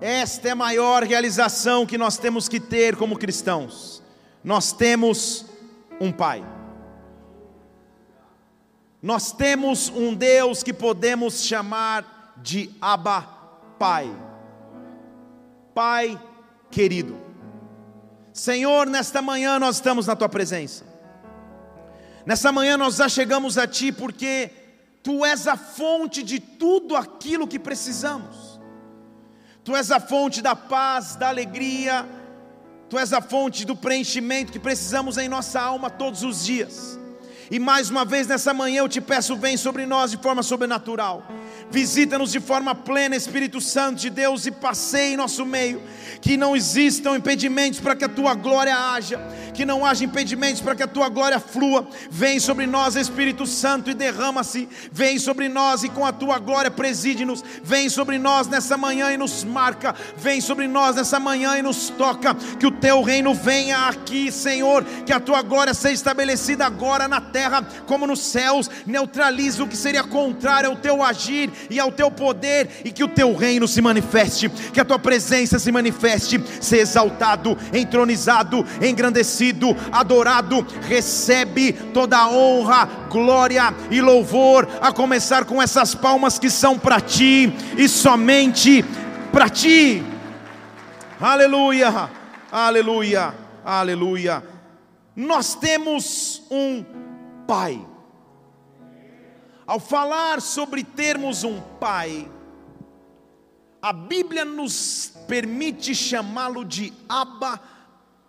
Esta é a maior realização que nós temos que ter como cristãos. Nós temos um Pai. Nós temos um Deus que podemos chamar de Abba Pai. Pai querido. Senhor, nesta manhã nós estamos na tua presença. Nessa manhã nós já chegamos a ti porque tu és a fonte de tudo aquilo que precisamos. Tu és a fonte da paz, da alegria, Tu és a fonte do preenchimento que precisamos em nossa alma todos os dias. E mais uma vez nessa manhã eu te peço, vem sobre nós de forma sobrenatural. Visita-nos de forma plena, Espírito Santo de Deus, e passeie em nosso meio. Que não existam impedimentos para que a tua glória haja, que não haja impedimentos para que a tua glória flua. Vem sobre nós, Espírito Santo, e derrama-se. Vem sobre nós e com a tua glória preside-nos. Vem sobre nós nessa manhã e nos marca. Vem sobre nós nessa manhã e nos toca. Que o teu reino venha aqui, Senhor. Que a tua glória seja estabelecida agora na terra como nos céus. Neutralize o que seria contrário ao teu agir e ao teu poder, e que o teu reino se manifeste, que a tua presença se manifeste, ser exaltado, entronizado, engrandecido, adorado. Recebe toda a honra, glória e louvor, a começar com essas palmas que são para ti e somente para ti. Aleluia, aleluia, aleluia. Nós temos um Pai. Ao falar sobre termos um pai, a Bíblia nos permite chamá-lo de Abba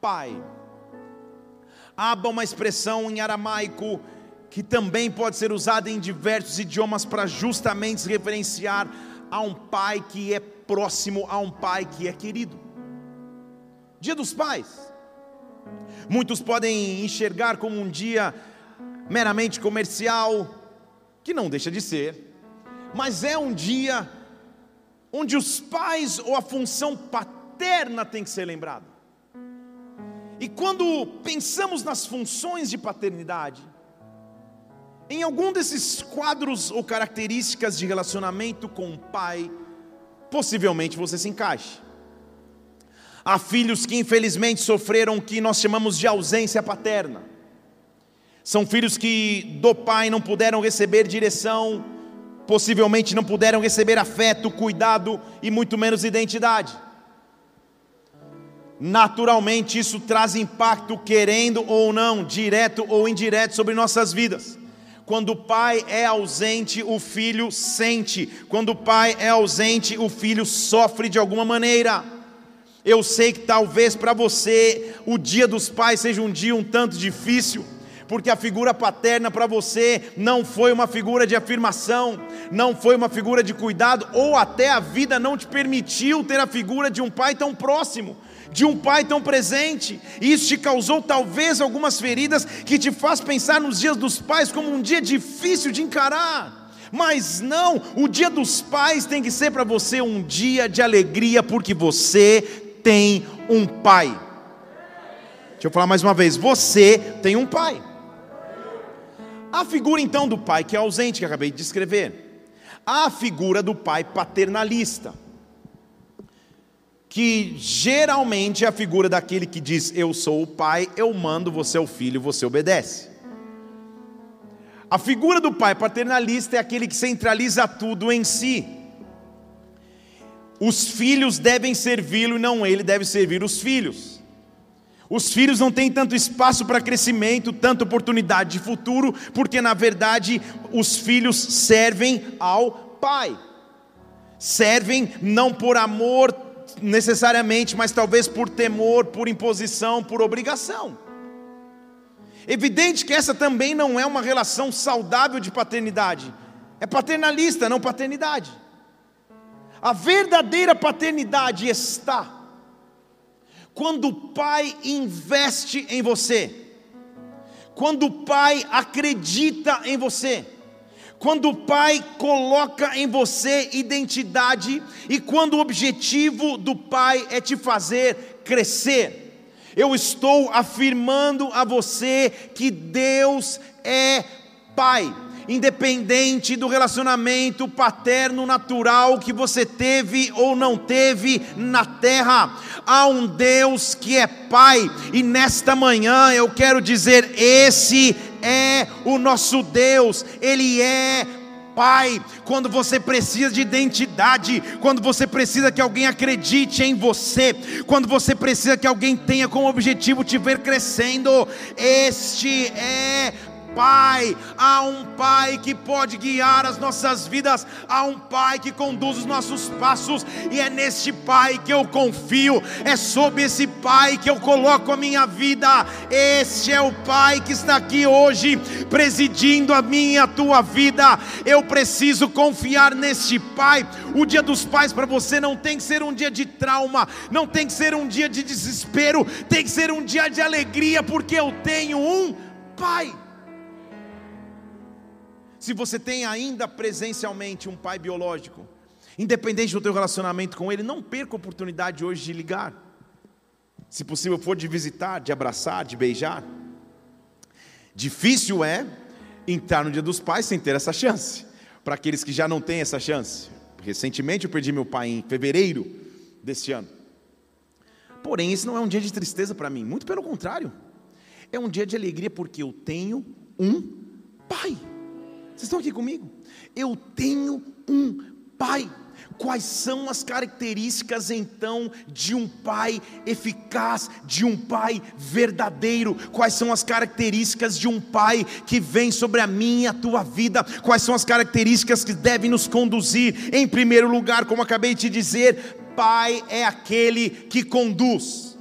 Pai. Abba uma expressão em aramaico que também pode ser usada em diversos idiomas para justamente se referenciar a um pai que é próximo, a um pai que é querido. Dia dos Pais. Muitos podem enxergar como um dia meramente comercial, que não deixa de ser, mas é um dia onde os pais ou a função paterna tem que ser lembrada. E quando pensamos nas funções de paternidade, em algum desses quadros ou características de relacionamento com o pai, possivelmente você se encaixe. Há filhos que infelizmente sofreram o que nós chamamos de ausência paterna são filhos que do pai não puderam receber direção, possivelmente não puderam receber afeto, cuidado e muito menos identidade. Naturalmente, isso traz impacto, querendo ou não, direto ou indireto, sobre nossas vidas. Quando o pai é ausente, o filho sente. Quando o pai é ausente, o filho sofre de alguma maneira. Eu sei que talvez para você o dia dos pais seja um dia um tanto difícil porque a figura paterna para você não foi uma figura de afirmação, não foi uma figura de cuidado, ou até a vida não te permitiu ter a figura de um pai tão próximo, de um pai tão presente, e isso te causou talvez algumas feridas que te faz pensar nos dias dos pais como um dia difícil de encarar. Mas não, o dia dos pais tem que ser para você um dia de alegria, porque você tem um pai. Deixa eu falar mais uma vez: você tem um pai. A figura então do pai que é ausente, que acabei de descrever. A figura do pai paternalista, que geralmente é a figura daquele que diz: Eu sou o pai, eu mando, você é o filho, você obedece. A figura do pai paternalista é aquele que centraliza tudo em si. Os filhos devem servi-lo e não ele deve servir os filhos. Os filhos não têm tanto espaço para crescimento, tanta oportunidade de futuro, porque na verdade os filhos servem ao pai. Servem não por amor necessariamente, mas talvez por temor, por imposição, por obrigação. Evidente que essa também não é uma relação saudável de paternidade. É paternalista, não paternidade. A verdadeira paternidade está quando o pai investe em você, quando o pai acredita em você, quando o pai coloca em você identidade e quando o objetivo do pai é te fazer crescer. Eu estou afirmando a você que Deus é pai independente do relacionamento paterno natural que você teve ou não teve na terra. Há um Deus que é Pai, e nesta manhã eu quero dizer: esse é o nosso Deus, Ele é Pai, quando você precisa de identidade, quando você precisa que alguém acredite em você, quando você precisa que alguém tenha como objetivo te ver crescendo, este é Pai, há um Pai que pode guiar as nossas vidas, há um Pai que conduz os nossos passos, e é neste Pai que eu confio, é sob esse Pai que eu coloco a minha vida. Este é o Pai que está aqui hoje, presidindo a minha a tua vida. Eu preciso confiar neste Pai. O dia dos pais para você não tem que ser um dia de trauma, não tem que ser um dia de desespero, tem que ser um dia de alegria, porque eu tenho um Pai. Se você tem ainda presencialmente um pai biológico, independente do teu relacionamento com ele, não perca a oportunidade hoje de ligar. Se possível for de visitar, de abraçar, de beijar. Difícil é entrar no dia dos pais sem ter essa chance. Para aqueles que já não têm essa chance. Recentemente eu perdi meu pai em fevereiro deste ano. Porém, esse não é um dia de tristeza para mim, muito pelo contrário. É um dia de alegria porque eu tenho um pai. Vocês estão aqui comigo? Eu tenho um pai. Quais são as características então de um pai eficaz, de um pai verdadeiro? Quais são as características de um pai que vem sobre a minha e a tua vida? Quais são as características que devem nos conduzir? Em primeiro lugar, como acabei de dizer, pai é aquele que conduz.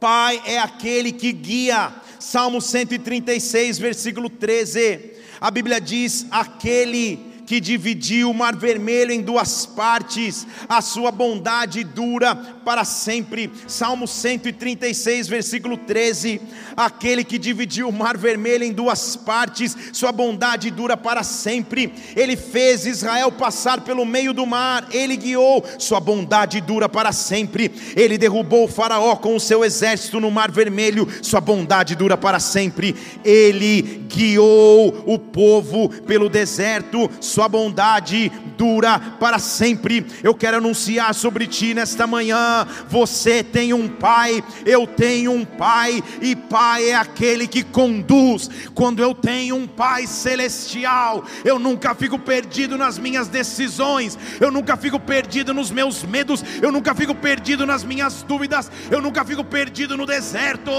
Pai é aquele que guia. Salmo 136, versículo 13. A Bíblia diz: aquele que dividiu o mar vermelho em duas partes, a sua bondade dura para sempre. Salmo 136, versículo 13. Aquele que dividiu o mar vermelho em duas partes, sua bondade dura para sempre. Ele fez Israel passar pelo meio do mar, ele guiou, sua bondade dura para sempre. Ele derrubou o Faraó com o seu exército no mar vermelho, sua bondade dura para sempre. Ele guiou o povo pelo deserto, sua bondade dura para sempre. Eu quero anunciar sobre ti nesta manhã: você tem um pai, eu tenho um pai, e pai é aquele que conduz. Quando eu tenho um pai celestial, eu nunca fico perdido nas minhas decisões, eu nunca fico perdido nos meus medos, eu nunca fico perdido nas minhas dúvidas, eu nunca fico perdido no deserto.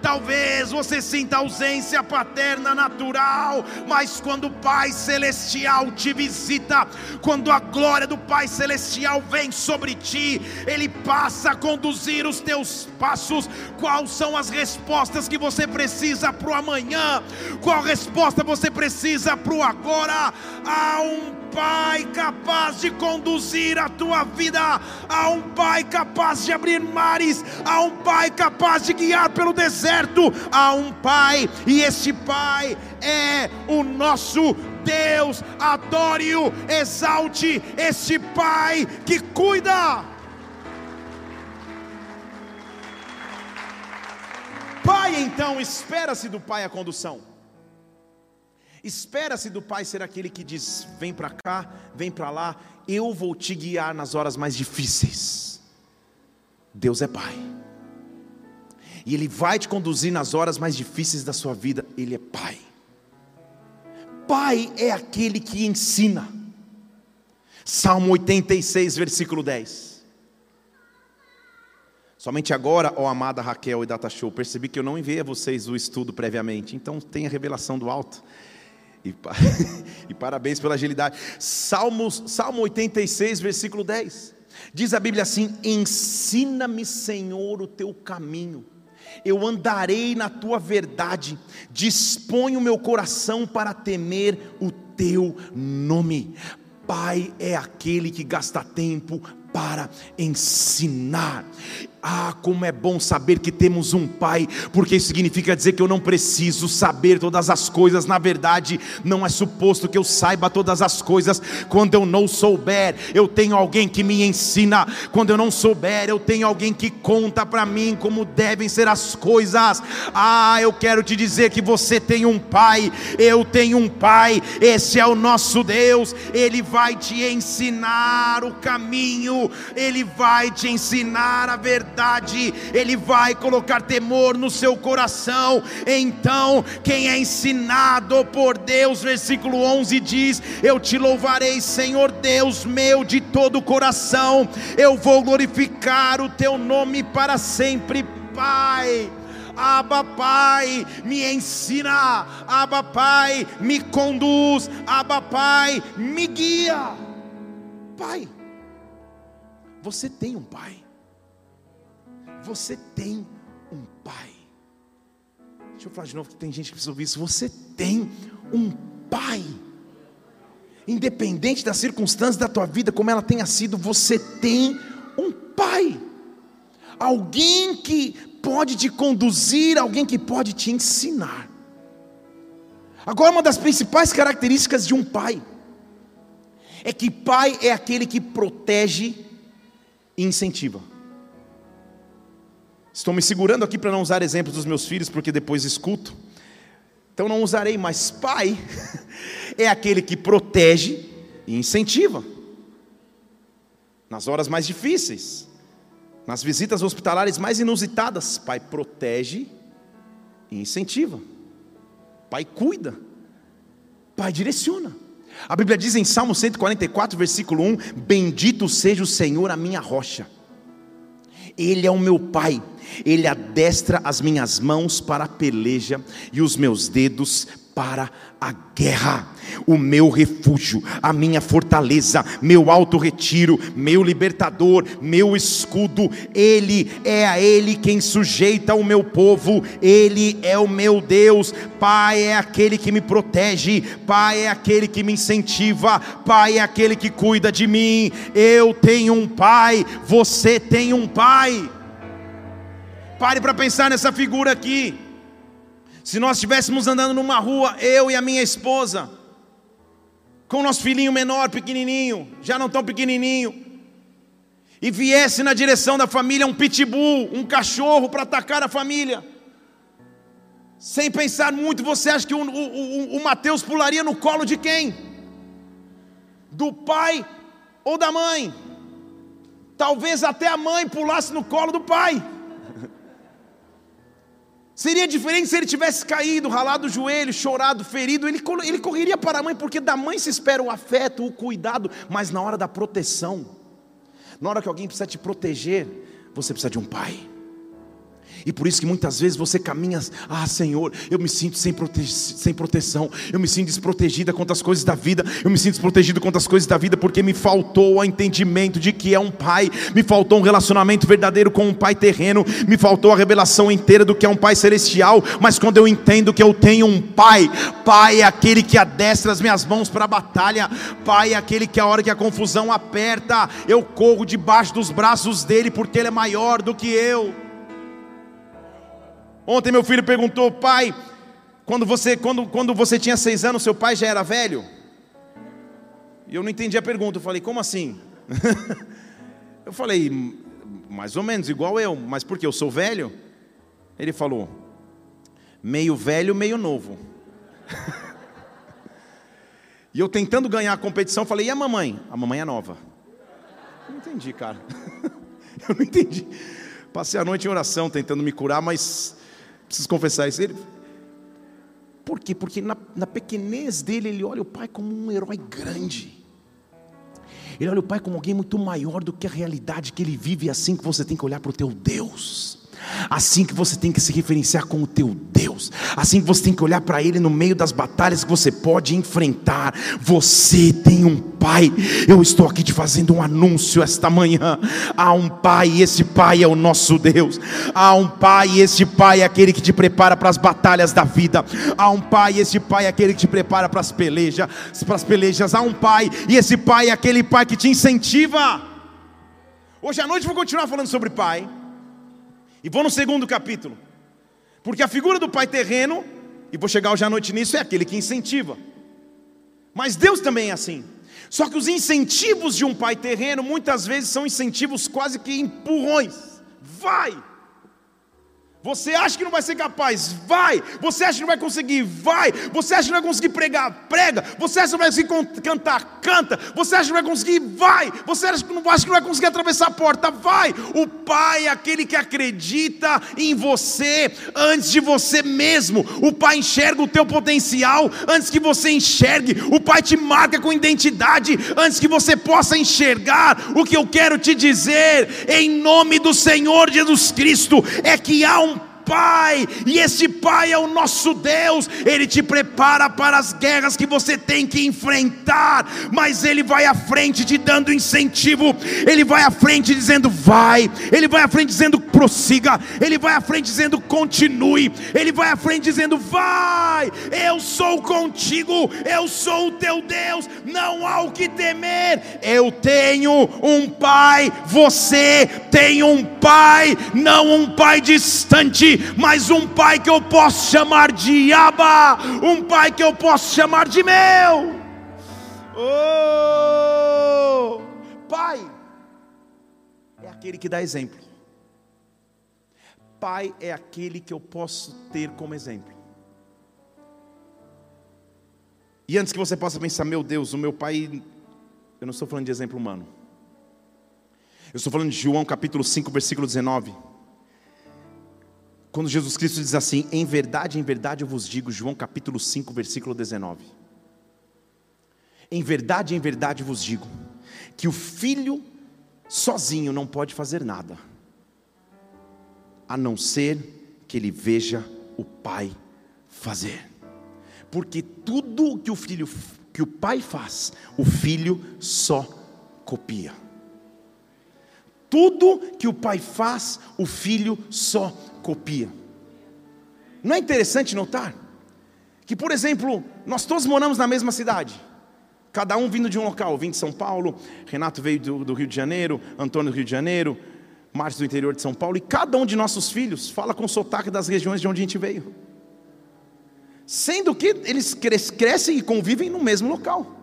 Talvez você sinta ausência paterna natural, mas quando o Pai Celestial te visita, quando a glória do Pai Celestial vem sobre ti, Ele passa a conduzir os teus passos. Quais são as respostas que você precisa para o amanhã? Qual resposta você precisa para o agora? Há um Pai capaz de conduzir a tua vida, há um Pai capaz de abrir mares, há um Pai capaz de guiar pelo deserto, há um Pai, e esse Pai é o nosso Deus, adore-o, exalte esse Pai que cuida. Pai, então, espera-se do Pai a condução. Espera-se do Pai ser aquele que diz: vem para cá, vem para lá, eu vou te guiar nas horas mais difíceis. Deus é Pai, e Ele vai te conduzir nas horas mais difíceis da sua vida, Ele é Pai. Pai é aquele que ensina. Salmo 86, versículo 10. Somente agora, ó amada Raquel e Data Show, percebi que eu não enviei a vocês o estudo previamente, então tem a revelação do alto. E, e parabéns pela agilidade. Salmos, Salmo 86, versículo 10. Diz a Bíblia assim: Ensina-me, Senhor, o teu caminho eu andarei na tua verdade, dispõe o meu coração para temer o teu nome. Pai é aquele que gasta tempo para ensinar. Ah, como é bom saber que temos um Pai, porque isso significa dizer que eu não preciso saber todas as coisas. Na verdade, não é suposto que eu saiba todas as coisas. Quando eu não souber, eu tenho alguém que me ensina. Quando eu não souber, eu tenho alguém que conta para mim como devem ser as coisas. Ah, eu quero te dizer que você tem um Pai, eu tenho um Pai. Esse é o nosso Deus. Ele vai te ensinar o caminho, ele vai te ensinar a verdade verdade, Ele vai colocar temor no seu coração. Então, quem é ensinado por Deus, versículo 11 diz: Eu te louvarei, Senhor Deus meu, de todo o coração, eu vou glorificar o teu nome para sempre, Pai. Abba Pai, me ensina, Abba Pai, me conduz, Abba Pai, me guia. Pai, você tem um pai. Você tem um pai. Deixa eu falar de novo que tem gente que precisa ouvir isso. Você tem um pai. Independente das circunstâncias da tua vida, como ela tenha sido, você tem um pai. Alguém que pode te conduzir, alguém que pode te ensinar. Agora, uma das principais características de um pai é que pai é aquele que protege e incentiva. Estou me segurando aqui para não usar exemplos dos meus filhos, porque depois escuto. Então não usarei, mas pai é aquele que protege e incentiva. Nas horas mais difíceis, nas visitas hospitalares mais inusitadas, pai protege e incentiva. Pai cuida. Pai direciona. A Bíblia diz em Salmo 144, versículo 1: Bendito seja o Senhor, a minha rocha ele é o meu Pai, Ele adestra as minhas mãos para a peleja e os meus dedos para a guerra. O meu refúgio, a minha fortaleza, meu alto retiro, meu libertador, meu escudo, Ele é a Ele quem sujeita o meu povo, Ele é o meu Deus. Pai é aquele que me protege, Pai é aquele que me incentiva, Pai é aquele que cuida de mim. Eu tenho um Pai, você tem um Pai. Pare para pensar nessa figura aqui. Se nós estivéssemos andando numa rua, eu e a minha esposa, com o nosso filhinho menor, pequenininho, já não tão pequenininho, e viesse na direção da família um pitbull, um cachorro para atacar a família, sem pensar muito, você acha que o, o, o, o Mateus pularia no colo de quem? Do pai ou da mãe? Talvez até a mãe pulasse no colo do pai. Seria diferente se ele tivesse caído, ralado o joelho, chorado, ferido. Ele, ele correria para a mãe, porque da mãe se espera o afeto, o cuidado, mas na hora da proteção, na hora que alguém precisa te proteger, você precisa de um pai. E por isso que muitas vezes você caminha, ah Senhor, eu me sinto sem, prote sem proteção, eu me sinto desprotegida contra as coisas da vida, eu me sinto desprotegido contra as coisas da vida, porque me faltou o entendimento de que é um pai, me faltou um relacionamento verdadeiro com um pai terreno, me faltou a revelação inteira do que é um pai celestial, mas quando eu entendo que eu tenho um pai, pai é aquele que adestra as minhas mãos para a batalha, pai é aquele que a hora que a confusão aperta, eu corro debaixo dos braços dele, porque ele é maior do que eu. Ontem meu filho perguntou, pai, quando você, quando, quando você tinha seis anos, seu pai já era velho? E eu não entendi a pergunta, eu falei, como assim? eu falei, mais ou menos, igual eu, mas por que eu sou velho? Ele falou, meio velho, meio novo. e eu tentando ganhar a competição, falei, e a mamãe? A mamãe é nova. Eu não entendi, cara. eu não entendi. Passei a noite em oração tentando me curar, mas Preciso confessar isso. Ele, por quê? Porque na, na pequenez dele, ele olha o pai como um herói grande. Ele olha o pai como alguém muito maior do que a realidade que ele vive, e assim que você tem que olhar para o teu Deus. Assim que você tem que se referenciar com o teu Deus, assim que você tem que olhar para Ele no meio das batalhas que você pode enfrentar. Você tem um Pai. Eu estou aqui te fazendo um anúncio esta manhã. Há um Pai, e esse Pai é o nosso Deus. Há um Pai, e esse Pai é aquele que te prepara para as batalhas da vida. Há um Pai, e esse Pai é aquele que te prepara para as pelejas, para as pelejas. Há um Pai, e esse Pai é aquele Pai que te incentiva. Hoje à noite vou continuar falando sobre Pai. E vou no segundo capítulo. Porque a figura do pai terreno, e vou chegar hoje à noite nisso, é aquele que incentiva. Mas Deus também é assim. Só que os incentivos de um pai terreno muitas vezes são incentivos quase que empurrões. Vai! Você acha que não vai ser capaz? Vai. Você acha que não vai conseguir? Vai. Você acha que não vai conseguir pregar? Prega. Você acha que não vai conseguir cantar? Canta. Você acha que não vai conseguir? Vai. Você acha que não, vai conseguir atravessar a porta? Vai. O Pai é aquele que acredita em você antes de você mesmo. O Pai enxerga o teu potencial antes que você enxergue. O Pai te marca com identidade antes que você possa enxergar. O que eu quero te dizer, em nome do Senhor Jesus Cristo, é que há um Pai, e esse Pai é o nosso Deus, Ele te prepara para as guerras que você tem que enfrentar, mas Ele vai à frente te dando incentivo, Ele vai à frente dizendo vai, Ele vai à frente dizendo prossiga, Ele vai à frente dizendo continue, Ele vai à frente dizendo vai, eu sou contigo, eu sou o teu Deus, não há o que temer, eu tenho um Pai, você tem um Pai, não um Pai distante, mas um pai que eu posso chamar de Abba, um pai que eu posso chamar de meu. Oh, pai é aquele que dá exemplo. Pai é aquele que eu posso ter como exemplo. E antes que você possa pensar, meu Deus, o meu pai, eu não estou falando de exemplo humano. Eu estou falando de João capítulo 5, versículo 19. Quando Jesus Cristo diz assim: Em verdade, em verdade eu vos digo, João capítulo 5, versículo 19. Em verdade, em verdade vos digo, que o filho sozinho não pode fazer nada, a não ser que ele veja o pai fazer. Porque tudo que o filho que o pai faz, o filho só copia. Tudo que o pai faz, o filho só copia. Não é interessante notar que, por exemplo, nós todos moramos na mesma cidade, cada um vindo de um local. Eu vim de São Paulo, Renato veio do, do Rio de Janeiro, Antônio do Rio de Janeiro, Márcio do interior de São Paulo, e cada um de nossos filhos fala com sotaque das regiões de onde a gente veio. Sendo que eles crescem e convivem no mesmo local,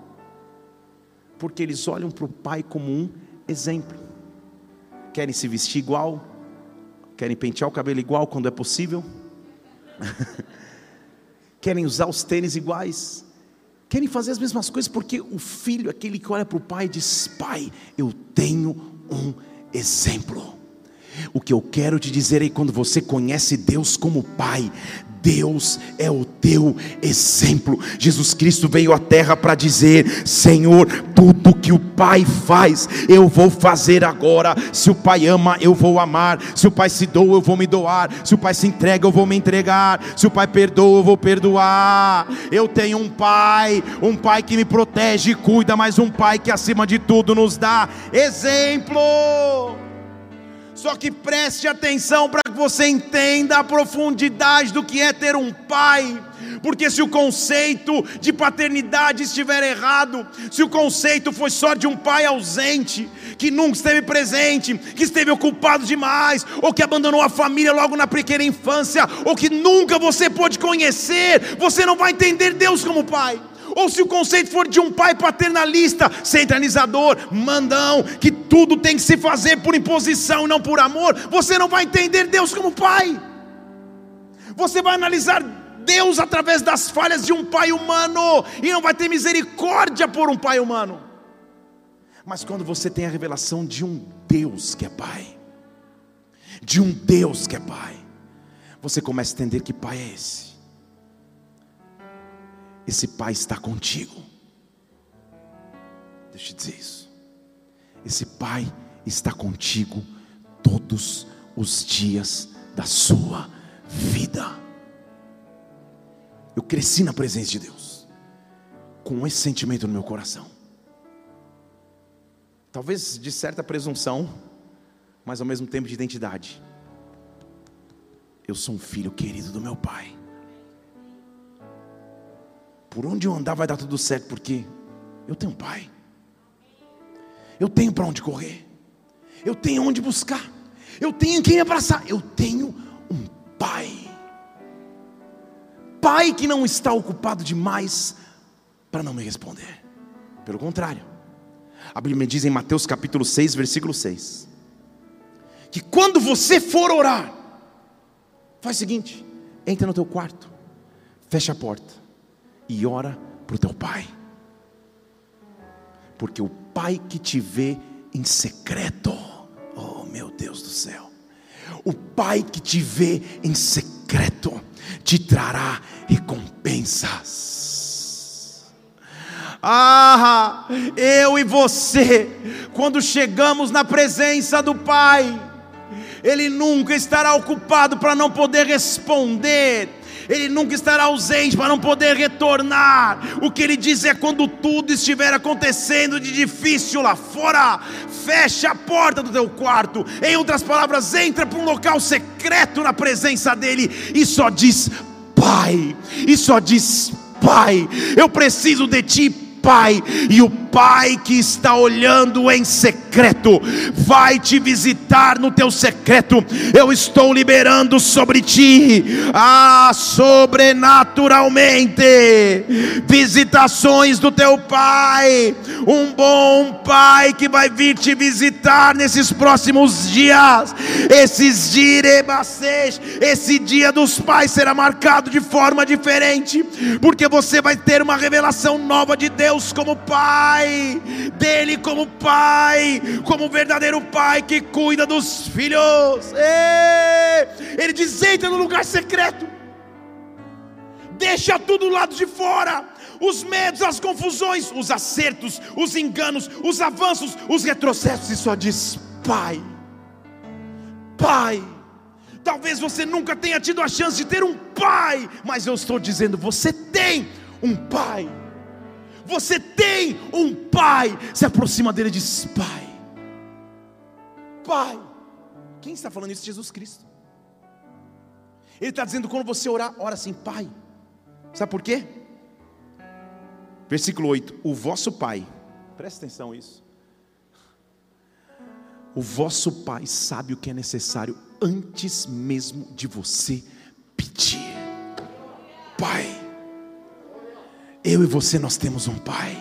porque eles olham para o pai como um exemplo, querem se vestir igual, Querem pentear o cabelo igual quando é possível? Querem usar os tênis iguais? Querem fazer as mesmas coisas porque o filho, aquele que olha para o pai, diz: Pai, eu tenho um exemplo. O que eu quero te dizer é quando você conhece Deus como Pai, Deus é o teu exemplo. Jesus Cristo veio à terra para dizer: Senhor, tudo que o Pai faz, eu vou fazer agora. Se o Pai ama, eu vou amar. Se o Pai se doa, eu vou me doar. Se o Pai se entrega, eu vou me entregar. Se o Pai perdoa, eu vou perdoar. Eu tenho um Pai, um Pai que me protege e cuida, mas um Pai que acima de tudo nos dá exemplo. Só que preste atenção para que você entenda a profundidade do que é ter um pai. Porque se o conceito de paternidade estiver errado, se o conceito foi só de um pai ausente, que nunca esteve presente, que esteve ocupado demais, ou que abandonou a família logo na pequena infância, ou que nunca você pôde conhecer, você não vai entender Deus como pai ou se o conceito for de um pai paternalista, centralizador, mandão, que tudo tem que se fazer por imposição e não por amor, você não vai entender Deus como pai. Você vai analisar Deus através das falhas de um pai humano e não vai ter misericórdia por um pai humano. Mas quando você tem a revelação de um Deus que é pai, de um Deus que é pai, você começa a entender que pai é esse esse Pai está contigo. Deixa eu te dizer isso. Esse Pai está contigo todos os dias da sua vida. Eu cresci na presença de Deus, com esse sentimento no meu coração. Talvez de certa presunção, mas ao mesmo tempo de identidade. Eu sou um filho querido do meu Pai. Por onde eu andar vai dar tudo certo, porque eu tenho um pai. Eu tenho para onde correr. Eu tenho onde buscar. Eu tenho quem abraçar. Eu tenho um pai. Pai que não está ocupado demais para não me responder. Pelo contrário. A Bíblia me diz em Mateus capítulo 6, versículo 6, que quando você for orar, faz o seguinte: entra no teu quarto, fecha a porta e ora para o teu pai. Porque o pai que te vê em secreto, oh meu Deus do céu, o pai que te vê em secreto te trará recompensas. Ah, eu e você, quando chegamos na presença do Pai, Ele nunca estará ocupado para não poder responder ele nunca estará ausente para não poder retornar. O que ele diz é quando tudo estiver acontecendo de difícil lá fora, fecha a porta do teu quarto. Em outras palavras, entra para um local secreto na presença dele e só diz: Pai, e só diz: Pai, eu preciso de ti, Pai, e o Pai que está olhando em secreto vai te visitar no teu secreto. Eu estou liberando sobre ti, ah, sobrenaturalmente, visitações do teu Pai. Um bom Pai que vai vir te visitar nesses próximos dias. Esses direbacês, esse dia dos pais será marcado de forma diferente, porque você vai ter uma revelação nova de Deus como Pai pai, dele como pai, como verdadeiro pai que cuida dos filhos. Ele diz: entra no lugar secreto, deixa tudo do lado de fora. Os medos, as confusões, os acertos, os enganos, os avanços, os retrocessos, e só diz: Pai, Pai. Talvez você nunca tenha tido a chance de ter um pai, mas eu estou dizendo: você tem um pai. Você tem um pai. Se aproxima dele e diz: Pai, Pai. Quem está falando isso? Jesus Cristo. Ele está dizendo: quando você orar, ora assim, Pai. Sabe por quê? Versículo 8: O vosso Pai, presta atenção nisso. O vosso Pai sabe o que é necessário antes mesmo de você pedir. Pai. Eu e você, nós temos um Pai.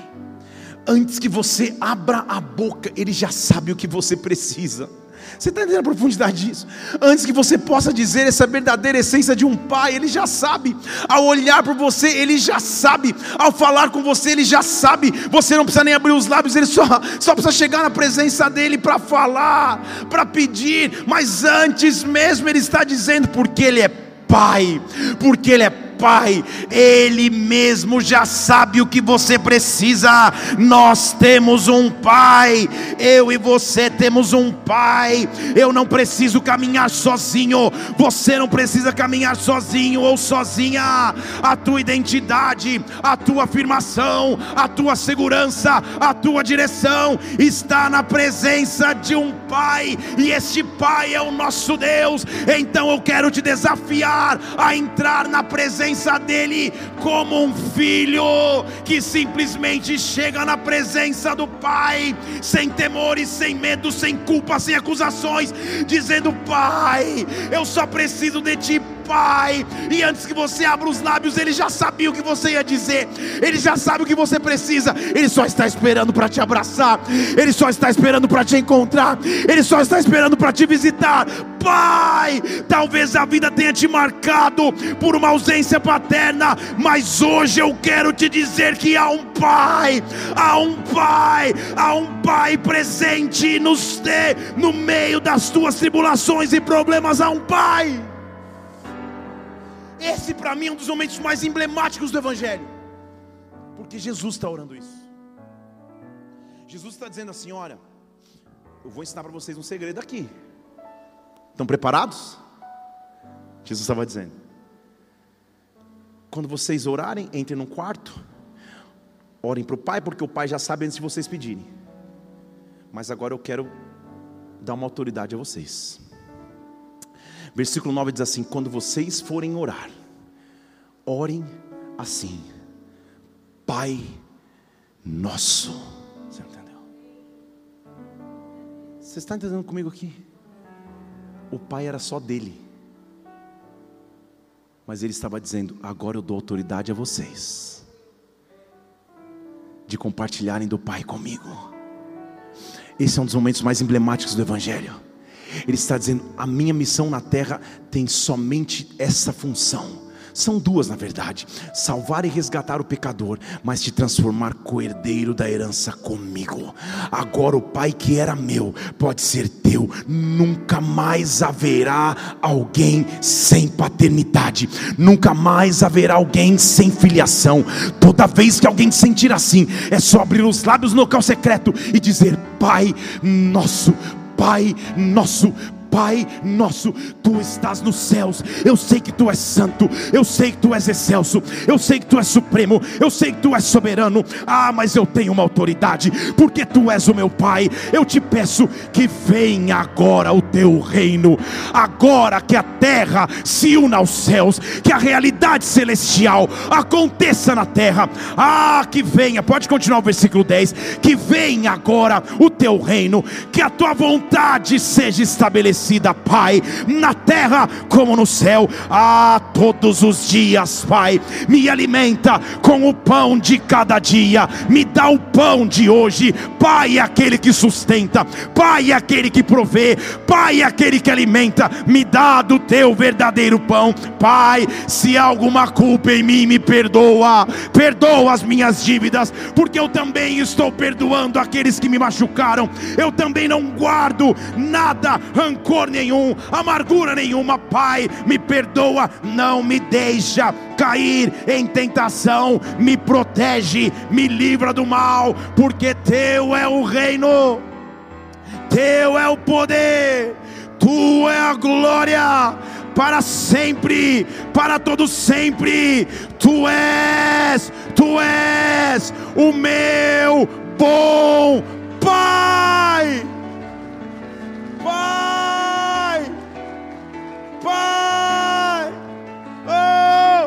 Antes que você abra a boca, Ele já sabe o que você precisa. Você está entendendo a profundidade disso? Antes que você possa dizer essa verdadeira essência de um pai, ele já sabe. Ao olhar para você, ele já sabe. Ao falar com você, ele já sabe. Você não precisa nem abrir os lábios, ele só, só precisa chegar na presença dele para falar, para pedir. Mas antes mesmo, ele está dizendo, porque ele é pai, porque ele é Pai, Ele mesmo já sabe o que você precisa. Nós temos um Pai, eu e você temos um Pai. Eu não preciso caminhar sozinho, você não precisa caminhar sozinho ou sozinha. A tua identidade, a tua afirmação, a tua segurança, a tua direção está na presença de um Pai, e este Pai é o nosso Deus. Então eu quero te desafiar a entrar na presença presença dEle como um filho que simplesmente chega na presença do Pai, sem temores, sem medo, sem culpa, sem acusações, dizendo: Pai, eu só preciso de Ti, Pai. E antes que você abra os lábios, Ele já sabia o que você ia dizer, Ele já sabe o que você precisa, Ele só está esperando para te abraçar, Ele só está esperando para te encontrar, Ele só está esperando para te visitar. Pai, talvez a vida tenha te marcado por uma ausência paterna, mas hoje eu quero te dizer que há um Pai, há um Pai, há um Pai presente nos no meio das tuas tribulações e problemas, há um Pai. Esse para mim é um dos momentos mais emblemáticos do Evangelho, porque Jesus está orando isso. Jesus está dizendo assim: olha, eu vou ensinar para vocês um segredo aqui. Estão preparados? Jesus estava dizendo: quando vocês orarem, entrem no quarto, orem para o Pai, porque o Pai já sabe antes de vocês pedirem. Mas agora eu quero dar uma autoridade a vocês. Versículo 9 diz assim: Quando vocês forem orar, orem assim, Pai Nosso. Você entendeu? Você está entendendo comigo aqui? o pai era só dele. Mas ele estava dizendo: agora eu dou autoridade a vocês, de compartilharem do pai comigo. Esse é um dos momentos mais emblemáticos do Evangelho. Ele está dizendo: a minha missão na terra tem somente essa função são duas, na verdade: salvar e resgatar o pecador, mas te transformar co-herdeiro da herança comigo. Agora o Pai que era meu pode ser teu. Nunca mais haverá alguém sem paternidade. Nunca mais haverá alguém sem filiação. Toda vez que alguém sentir assim, é só abrir os lábios no local secreto e dizer: Pai nosso. Pai nosso, Pai nosso, tu estás nos céus. Eu sei que tu és santo, eu sei que tu és excelso, eu sei que tu és supremo, eu sei que tu és soberano. Ah, mas eu tenho uma autoridade, porque tu és o meu Pai. Eu te peço que venha agora o teu reino, agora que a terra se una aos céus, que a realidade celestial aconteça na terra. Ah, que venha, pode continuar o versículo 10: que venha agora o teu reino, que a tua vontade seja estabelecida Pai, na terra como no céu. Ah, todos os dias, Pai, me alimenta com o pão de cada dia, me dá o pão de hoje. Pai é aquele que sustenta, Pai é aquele que provê, Pai é aquele que alimenta. Me dá do teu verdadeiro pão, Pai. Se há alguma culpa em mim, me perdoa, perdoa as minhas dívidas, porque eu também estou perdoando aqueles que me machucaram. Eu também não guardo nada rancor nenhum, amargura nenhuma. Pai, me perdoa, não me deixa cair em tentação, me protege, me livra do mal, porque teu é o reino, teu é o poder, tu é a glória para sempre, para todo sempre. Tu és, tu és o meu bom Pai! Pai! Oh!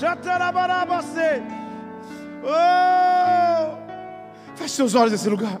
Xatarabarabacê! Oh! Feche seus olhos nesse lugar.